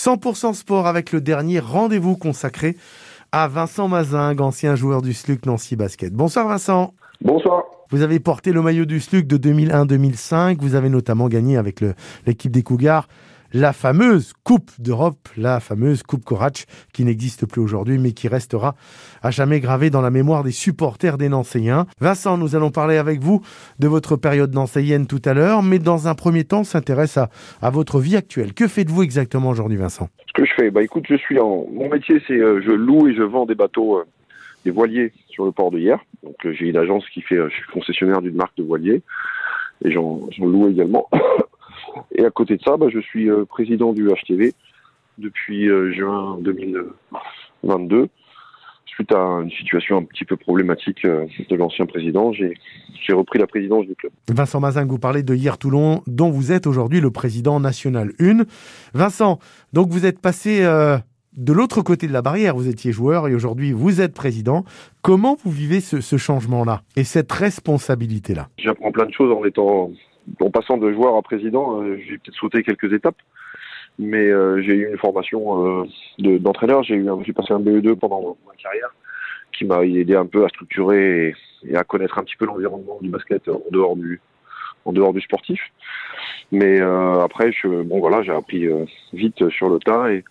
100% sport avec le dernier rendez-vous consacré à Vincent Mazingue, ancien joueur du SLUC Nancy Basket. Bonsoir Vincent. Bonsoir. Vous avez porté le maillot du SLUC de 2001-2005. Vous avez notamment gagné avec l'équipe des Cougars la fameuse Coupe d'Europe, la fameuse Coupe Corach, qui n'existe plus aujourd'hui, mais qui restera à jamais gravée dans la mémoire des supporters des Nancéiens. Vincent, nous allons parler avec vous de votre période nancéienne tout à l'heure, mais dans un premier temps, s'intéresse à, votre vie actuelle. Que faites-vous exactement aujourd'hui, Vincent? Ce que je fais, bah écoute, je suis en mon métier, c'est euh, je loue et je vends des bateaux, euh, des voiliers sur le port de hier. Donc euh, j'ai une agence qui fait, je suis concessionnaire d'une marque de voiliers et j'en loue également. Et à côté de ça, bah, je suis euh, président du HTV depuis euh, juin 2022. Suite à une situation un petit peu problématique euh, de l'ancien président, j'ai repris la présidence du club. Vincent Mazin, vous parlez de Hier Toulon, dont vous êtes aujourd'hui le président national 1. Vincent, donc vous êtes passé de l'autre côté de la barrière, vous étiez joueur et aujourd'hui vous êtes président. Comment vous vivez ce, ce changement-là et cette responsabilité-là? J'apprends plein de choses en étant en passant de joueur à président, euh, j'ai peut-être sauté quelques étapes, mais euh, j'ai eu une formation euh, d'entraîneur. j'ai passé un BE2 pendant ma carrière, qui m'a aidé un peu à structurer et, à connaître un petit peu l'environnement du basket en dehors du, en dehors du sportif. Mais après, bon voilà, j'ai appris vite sur le tas et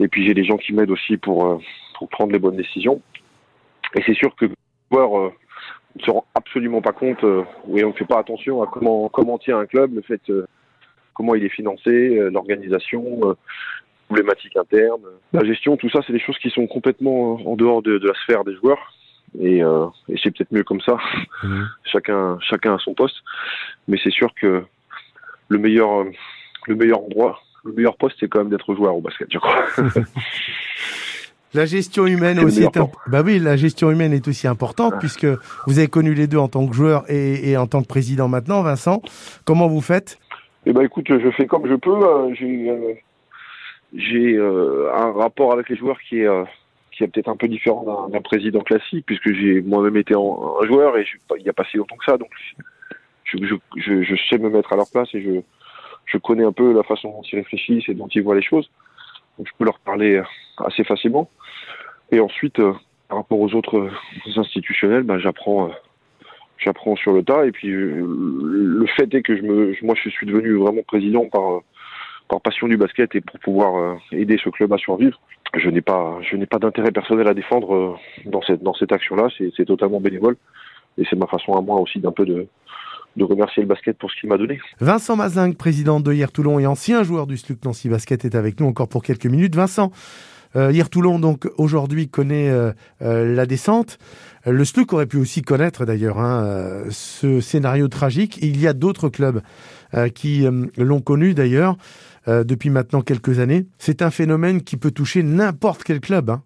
et puis j'ai des gens qui m'aident aussi pour pour prendre les bonnes décisions. Et c'est sûr que voir ne se rend absolument pas compte, euh, et on ne fait pas attention à comment, comment tient un club, le fait, euh, comment il est financé, euh, l'organisation, problématiques internes, la gestion, tout ça, c'est des choses qui sont complètement en dehors de, la sphère des joueurs. Et, et c'est peut-être mieux comme ça. Mmh. chacun, chacun a son poste. Mais c'est sûr que le meilleur, le meilleur endroit, le meilleur poste, c'est quand même d'être joueur au basket, je crois. La gestion humaine aussi est bah oui, la gestion humaine est aussi importante puisque vous avez connu les deux en tant que joueur et, en tant que président maintenant, Vincent. Comment vous faites? Eh ben écoute, je fais comme je peux. Euh, j'ai euh, j'ai euh, un rapport avec les joueurs qui est qui est peut-être un peu différent d'un président classique puisque j'ai moi-même été un joueur et je, il n'y a pas si longtemps que ça, donc je, je, je, sais me mettre à leur place et je je connais un peu la façon dont ils réfléchissent et dont ils voient les choses. Je peux leur parler assez facilement. Et ensuite, euh, par rapport aux autres euh, institutionnels, bah, j'apprends, euh, j'apprends sur le tas. Et puis, le fait est que je moi, je suis devenu vraiment président par par passion du basket et pour pouvoir aider ce club à survivre. Je n'ai pas, je n'ai pas d'intérêt personnel à défendre dans cette dans cette action-là. C'est, c'est totalement bénévole et c'est ma façon à moi aussi d'un peu de de remercier le basket pour ce qu'il m'a donné. Vincent Mazingue, président de Hier Toulon et ancien joueur du SLUC Nancy Basket, est avec nous encore pour quelques minutes. Vincent, euh, Hier Toulon, donc aujourd'hui, connaît euh, euh, la descente. Le SLUC aurait pu aussi connaître d'ailleurs hein, ce scénario tragique. Il y a d'autres clubs qui l'ont connu d'ailleurs depuis maintenant quelques années. C'est un phénomène qui peut toucher n'importe quel club. Hein.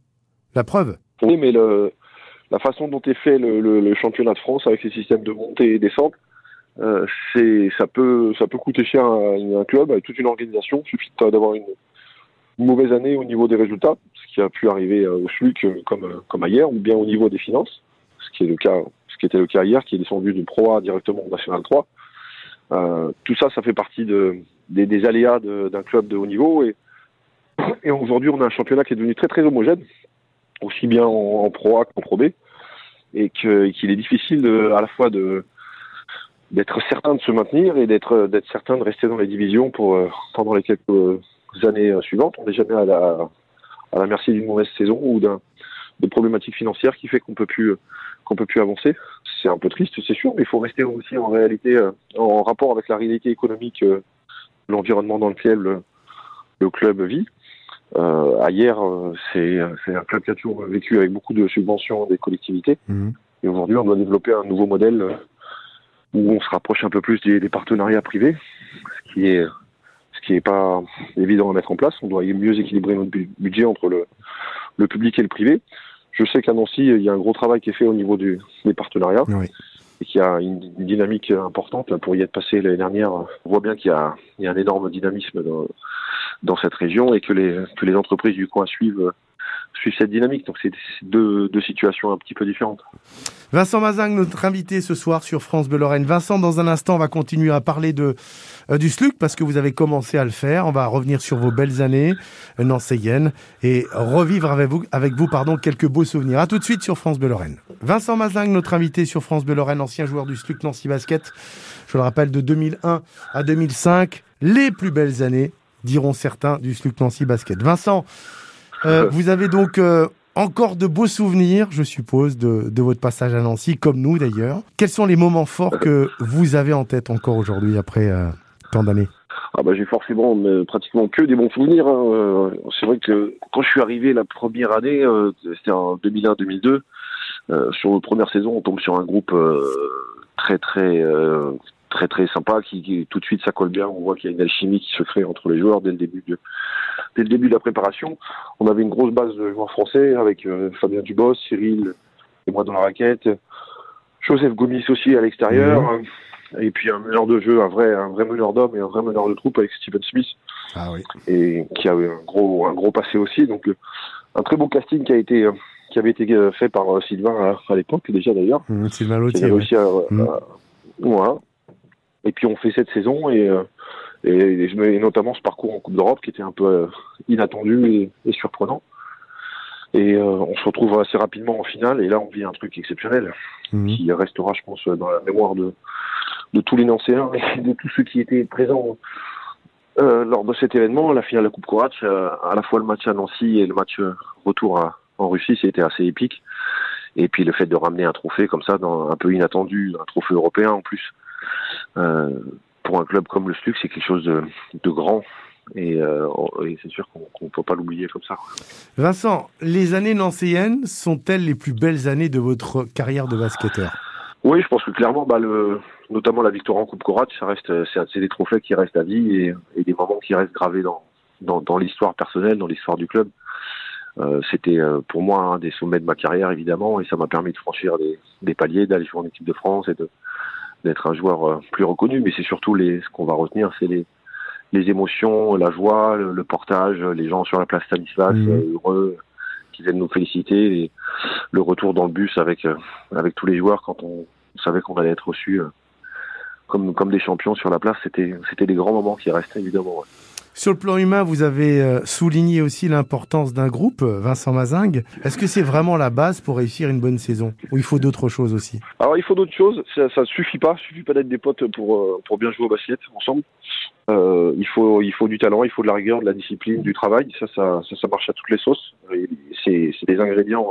La preuve. Oui, mais le, la façon dont est fait le, le, championnat de France avec les systèmes de montée et descente, c'est ça peut ça peut coûter cher à, un club, à toute une organisation. Il suffit d'avoir une, mauvaise année au niveau des résultats, ce qui a pu arriver euh, au SLUC euh, comme, euh, comme ailleurs, ou bien au niveau des finances, ce qui est le cas, ce qui était le cas hier, qui est descendu du Pro A directement au National 3. Euh, tout ça, ça fait partie de, des, aléas d'un club de haut niveau. Et, aujourd'hui, on a un championnat qui est devenu très très homogène, aussi bien en, Pro A qu'en Pro B, et qu'il est difficile à la fois de d'être certain de se maintenir et d'être d'être certain de rester dans les divisions pour pendant les quelques années euh, suivantes. On n'est jamais à la, à la merci d'une mauvaise saison ou d'un de problématiques financières qui fait qu'on peut plus qu'on peut plus avancer. C'est un peu triste, c'est sûr, mais il faut rester aussi en réalité euh, en rapport avec la réalité économique, euh, l'environnement dans lequel le, club vit. Euh, hier, c'est un club qui a toujours vécu avec beaucoup de subventions des collectivités. Mhm. Et aujourd'hui, on doit développer un nouveau modèle où on se rapproche un peu plus des, des partenariats privés, ce qui est qui n'est pas évident à mettre en place. On doit mieux équilibrer notre budget entre le, le public et le privé. Je sais qu'à Nancy, il y a un gros travail qui est fait au niveau du, des partenariats. Et qu'il y a une, dynamique importante. pour y être passé l'année dernière, on voit bien qu'il y a, il y a un énorme dynamisme dans, dans, cette région et que les, que les entreprises du coin suivent, suivre cette dynamique. Donc c'est deux, situations un petit peu différentes. Vincent Mazingue, notre invité ce soir sur France Bleu Lorraine. Vincent, dans un instant, on va continuer à parler de, euh, du SLUC parce que vous avez commencé à le faire. On va revenir sur vos belles années euh, nancéiennes et revivre avec vous, pardon, quelques beaux souvenirs. À tout de suite sur France Bleu Lorraine. Vincent Mazingue, notre invité sur France Bleu Lorraine, ancien joueur du SLUC Nancy Basket. Je le rappelle, de 2001 à 2005, les plus belles années, diront certains, du SLUC Nancy Basket. Vincent, euh, vous avez donc encore de beaux souvenirs, je suppose, de, de, votre passage à Nancy, comme nous d'ailleurs. Quels sont les moments forts que vous avez en tête encore aujourd'hui, après euh, tant d'années? Ah bah j'ai forcément mais, pratiquement que des bons souvenirs. Hein. Euh, c'est vrai que quand je suis arrivé la première année, euh, c'était en 2001-2002, euh, sur la première saison, on tombe sur un groupe très très très très sympa qui, qui, tout de suite ça colle bien. On voit qu'il y a une alchimie qui se crée entre les joueurs dès le début de dès le début de la préparation. On avait une grosse base de joueurs français avec euh, Fabien Dubos, Cyril et moi dans la raquette, Joseph Gomis aussi à l'extérieur. Mhm. Et puis un meneur de jeu, un vrai, un vrai meneur d'hommes et un vrai meneur de troupe avec Steven Smith. Ah oui. Et qui avait un gros, un gros passé aussi. Donc, euh, un très beau casting qui a été, euh, qui avait été fait par Sylvain à, l'époque, déjà d'ailleurs. Mmh, Sylvain Lautier. Réussi à, mmh. voilà. Et puis on fait cette saison et, et, notamment ce parcours en Coupe d'Europe qui était un peu euh, inattendu et, surprenant. Et euh, on se retrouve assez rapidement en finale et là on vit un truc exceptionnel mhm. qui restera, je pense, dans la mémoire de, de tous les Nancéens et de tous ceux qui étaient présents euh, lors de cet événement, la finale de la Coupe Courage, euh, à la fois le match à Nancy et le match retour à, en Russie, c'était assez épique. Et puis le fait de ramener un trophée comme ça, dans, un peu inattendu, un trophée européen en plus, euh, pour un club comme le SLUC, c'est quelque chose de, de grand. Et, euh, et c'est sûr qu'on ne peut pas l'oublier comme ça. Vincent, les années nancéennes sont-elles les plus belles années de votre carrière de basketteur? Oui, je pense que clairement, bah, le, notamment la victoire en Coupe Corat, ça reste, c'est des trophées qui restent à vie et, et des moments qui restent gravés dans, dans, dans l'histoire personnelle, dans l'histoire du club. Euh, c'était euh, pour moi un des sommets de ma carrière évidemment et ça m'a permis de franchir des, des paliers, d'aller jouer en équipe de France et de, d'être un joueur euh, plus reconnu, mais c'est surtout les, ce qu'on va retenir, c'est les, les émotions, la joie, le, portage, les gens sur la place Stanislas mmh. Euh, heureux qui viennent nous féliciter, et le retour dans le bus avec euh, avec tous les joueurs quand on, savait qu'on allait être reçus comme comme des champions sur la place, c'était c'était des grands moments qui restaient évidemment. Sur le plan humain, vous avez euh, souligné aussi l'importance d'un groupe, euh, Vincent Mazingue. Est-ce que c'est vraiment la base pour réussir une bonne saison? Ou il faut d'autres choses aussi? Alors il faut d'autres choses, ça ne suffit pas, il suffit pas d'être des potes pour, euh, pour bien jouer au basket ensemble. Il, faut, il faut du talent, il faut de la rigueur, de la discipline, du travail, ça, ça, ça, marche à toutes les sauces. C'est des ingrédients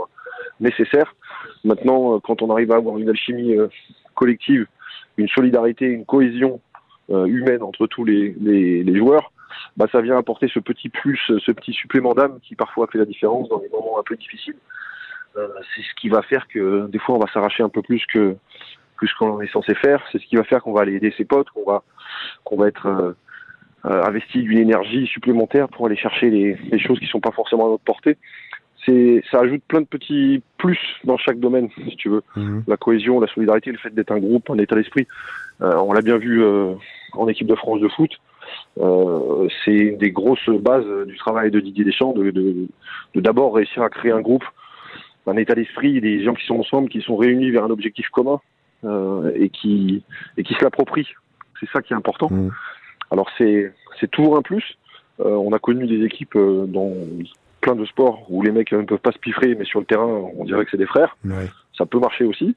nécessaires. Maintenant, quand on arrive à avoir une alchimie collective, une solidarité, une cohésion humaine entre tous les, les joueurs, bah, ça vient apporter ce petit plus, ce petit supplément d'âme qui parfois fait la différence dans des moments un peu difficiles. Euh, c'est ce qui va faire que des fois on va s'arracher un peu plus que plus qu'on est censé faire. C'est ce qui va faire qu'on va aller aider ses potes, qu'on va qu'on va être euh, euh, investi d'une énergie supplémentaire pour aller chercher les, les, choses qui sont pas forcément à notre portée. C'est ça ajoute plein de petits plus dans chaque domaine, si tu veux. Mhm. La cohésion, la solidarité, le fait d'être un groupe, un état d'esprit. Euh, on l'a bien vu en équipe de France de foot. Euh, c'est une des grosses bases du travail de Didier Deschamps, de d'abord de, réussir à créer un groupe, un état d'esprit, des gens qui sont ensemble, qui sont réunis vers un objectif commun euh, et qui et qui se l'approprient. C'est ça qui est important. Mmh. Alors c'est c'est toujours un plus. Euh, on a connu des équipes dans plein de sports où les mecs ne peuvent pas se piffrer, mais sur le terrain, on dirait que c'est des frères. Ouais. Ça peut marcher aussi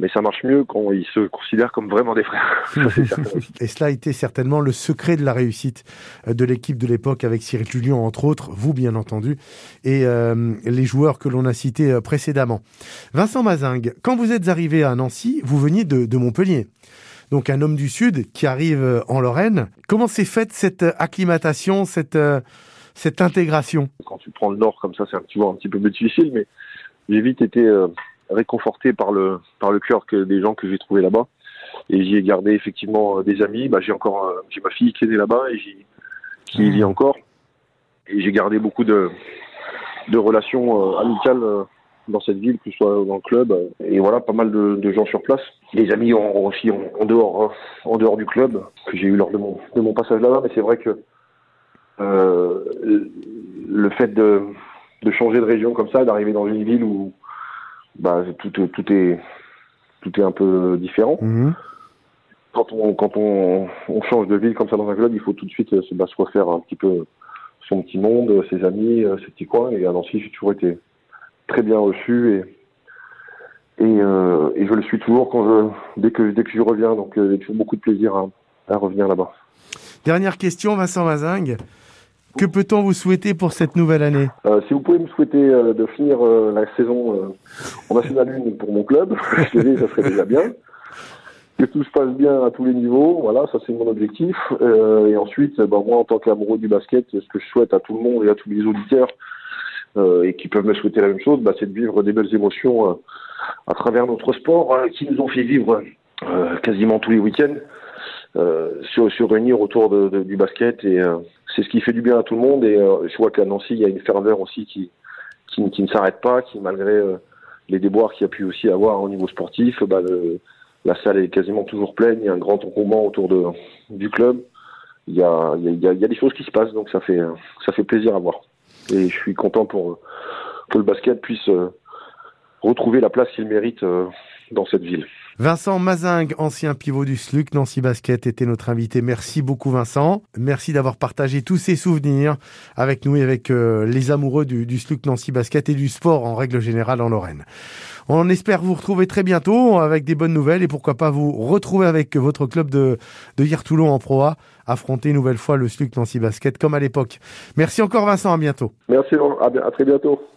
mais ça marche mieux quand ils se considèrent comme vraiment des frères. et cela a été certainement le secret de la réussite euh, de l'équipe de l'époque avec Cyril Julien, entre autres, vous bien entendu, et euh, les joueurs que l'on a cités euh, précédemment. Vincent Mazingue, quand vous êtes arrivé à Nancy, vous veniez de, de Montpellier. Donc un homme du Sud qui arrive euh, en Lorraine. Comment s'est faite cette acclimatation, cette, cette intégration? Quand tu prends le Nord comme ça, c'est un petit, un petit peu plus difficile, mais j'ai vite été réconforté par le par le cœur que des gens que j'ai trouvé là-bas. Et j'y ai gardé effectivement euh, des amis. Bah, j'ai encore euh, j'ai ma fille qui est née là-bas et qui y vit encore. Et j'ai gardé beaucoup de de relations euh, amicales dans cette ville, que ce soit dans le club. Et voilà, pas mal de, de gens sur place. Des amis ont aussi en, dehors en dehors du club que j'ai eu lors de mon de mon passage là-bas. Mais c'est vrai que euh, le fait de de changer de région comme ça, d'arriver dans une ville où bah, tout, tout, est, tout est un peu différent. Mhm. Quand, on, quand on, on, change de ville comme ça dans un club, il faut tout de suite bah, se refaire un petit peu son petit monde, ses amis, ses petits coins. Et à Nancy, j'ai toujours été très bien reçu et, et, euh, et, je le suis toujours quand je, dès que dès que je reviens. Donc euh, j'ai toujours beaucoup de plaisir à, à revenir là-bas. Dernière question, Vincent Mazingue. Que peut-on vous souhaiter pour cette nouvelle année? Euh, Si vous pouvez me souhaiter euh, de finir euh, la saison en National 1 pour mon club, je dirais, ça serait déjà bien. Que tout se passe bien à tous les niveaux, voilà, ça c'est mon objectif. et ensuite, bah, moi en tant qu'amoureux du basket, ce que je souhaite à tout le monde et à tous les auditeurs, et qui peuvent me souhaiter la même chose, bah, c'est de vivre des belles émotions à travers notre sport, qui nous ont fait vivre quasiment tous les week-ends. Euh, se, se, réunir autour de, du basket et euh, c'est ce qui fait du bien à tout le monde et euh, je vois qu'à Nancy il y a une ferveur aussi qui qui, ne s'arrête pas qui malgré les déboires qu'il y a pu aussi avoir au niveau sportif bah, la salle est quasiment toujours pleine. Il y a un grand engouement autour de du club. Il y a il y a, il y a des choses qui se passent donc ça fait ça fait plaisir à voir. Et je suis content pour que le basket puisse retrouver la place qu'il mérite dans cette ville. Vincent Mazingue, ancien pivot du SLUC, Nancy Basket, était notre invité. Merci beaucoup Vincent. Merci d'avoir partagé tous ces souvenirs avec nous et avec euh, les amoureux du, du SLUC Nancy Basket et du sport en règle générale en Lorraine. On espère vous retrouver très bientôt avec des bonnes nouvelles et pourquoi pas vous retrouver avec votre club de, de Hier-Toulon en Pro A, affronter une nouvelle fois le SLUC Nancy Basket comme à l'époque. Merci encore Vincent, à bientôt. Merci, à très bientôt.